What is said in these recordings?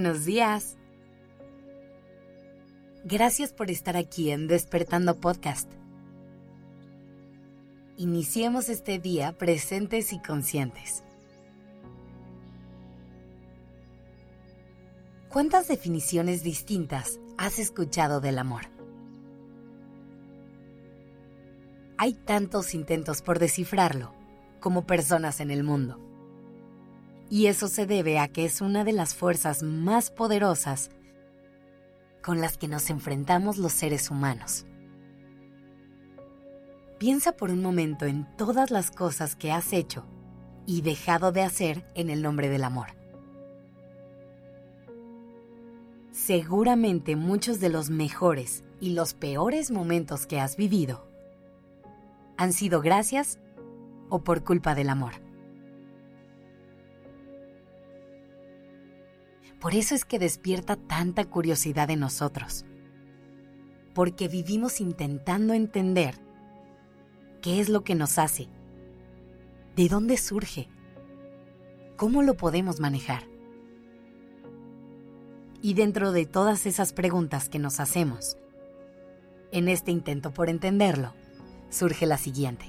buenos días. Gracias por estar aquí en Despertando Podcast. Iniciemos este día presentes y conscientes. ¿Cuántas definiciones distintas has escuchado del amor? Hay tantos intentos por descifrarlo como personas en el mundo. Y eso se debe a que es una de las fuerzas más poderosas con las que nos enfrentamos los seres humanos. Piensa por un momento en todas las cosas que has hecho y dejado de hacer en el nombre del amor. Seguramente muchos de los mejores y los peores momentos que has vivido han sido gracias o por culpa del amor. Por eso es que despierta tanta curiosidad en nosotros. Porque vivimos intentando entender qué es lo que nos hace, de dónde surge, cómo lo podemos manejar. Y dentro de todas esas preguntas que nos hacemos, en este intento por entenderlo, surge la siguiente.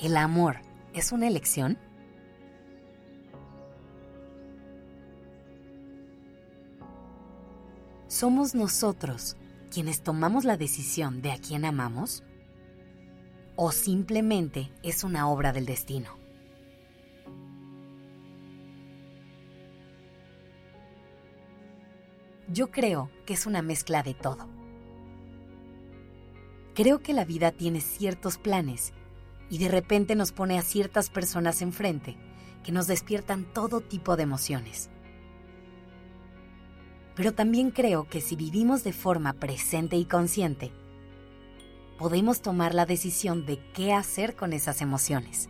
¿El amor es una elección? ¿Somos nosotros quienes tomamos la decisión de a quién amamos? ¿O simplemente es una obra del destino? Yo creo que es una mezcla de todo. Creo que la vida tiene ciertos planes y de repente nos pone a ciertas personas enfrente que nos despiertan todo tipo de emociones. Pero también creo que si vivimos de forma presente y consciente, podemos tomar la decisión de qué hacer con esas emociones.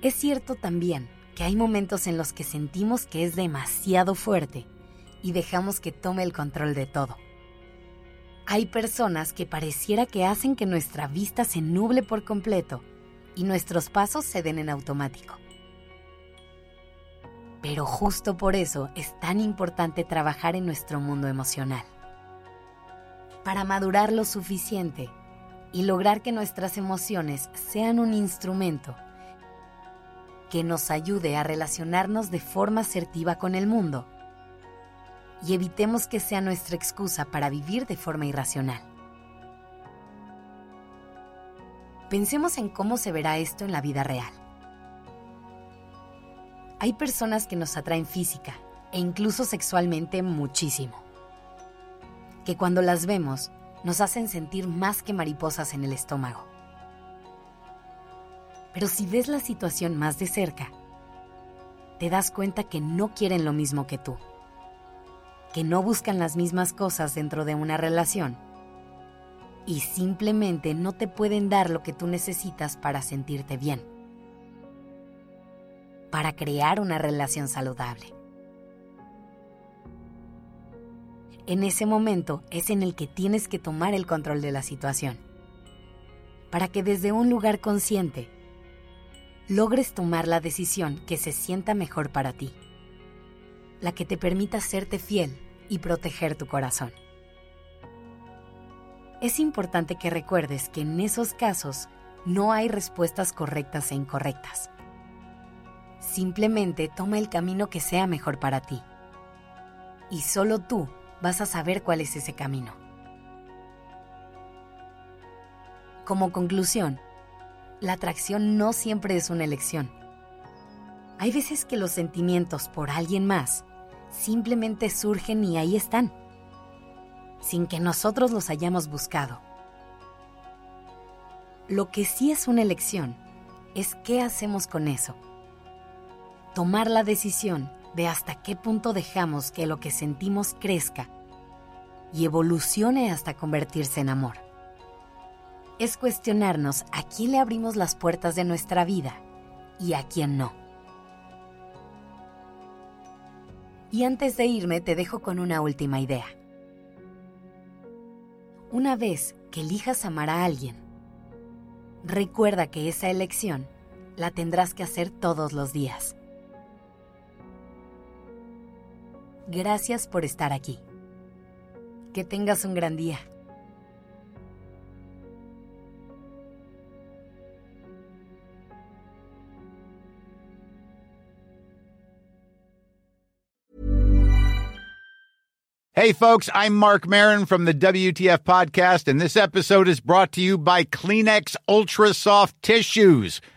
Es cierto también que hay momentos en los que sentimos que es demasiado fuerte y dejamos que tome el control de todo. Hay personas que pareciera que hacen que nuestra vista se nuble por completo y nuestros pasos se den en automático. Pero justo por eso es tan importante trabajar en nuestro mundo emocional. Para madurar lo suficiente y lograr que nuestras emociones sean un instrumento que nos ayude a relacionarnos de forma asertiva con el mundo y evitemos que sea nuestra excusa para vivir de forma irracional. Pensemos en cómo se verá esto en la vida real. Hay personas que nos atraen física e incluso sexualmente muchísimo, que cuando las vemos nos hacen sentir más que mariposas en el estómago. Pero si ves la situación más de cerca, te das cuenta que no quieren lo mismo que tú, que no buscan las mismas cosas dentro de una relación y simplemente no te pueden dar lo que tú necesitas para sentirte bien para crear una relación saludable. En ese momento es en el que tienes que tomar el control de la situación, para que desde un lugar consciente logres tomar la decisión que se sienta mejor para ti, la que te permita serte fiel y proteger tu corazón. Es importante que recuerdes que en esos casos no hay respuestas correctas e incorrectas Simplemente toma el camino que sea mejor para ti. Y solo tú vas a saber cuál es ese camino. Como conclusión, la atracción no siempre es una elección. Hay veces que los sentimientos por alguien más simplemente surgen y ahí están, sin que nosotros los hayamos buscado. Lo que sí es una elección es qué hacemos con eso tomar la decisión de hasta qué punto dejamos que lo que sentimos crezca y evolucione hasta convertirse en amor. Es cuestionarnos a quién le abrimos las puertas de nuestra vida y a quién no. Y antes de irme te dejo con una última idea. Una vez que elijas amar a alguien, recuerda que esa elección la tendrás que hacer todos los días Gracias por estar aquí. Que tengas un gran día. Hey, folks, I'm Mark Marin from the WTF Podcast, and this episode is brought to you by Kleenex Ultra Soft Tissues,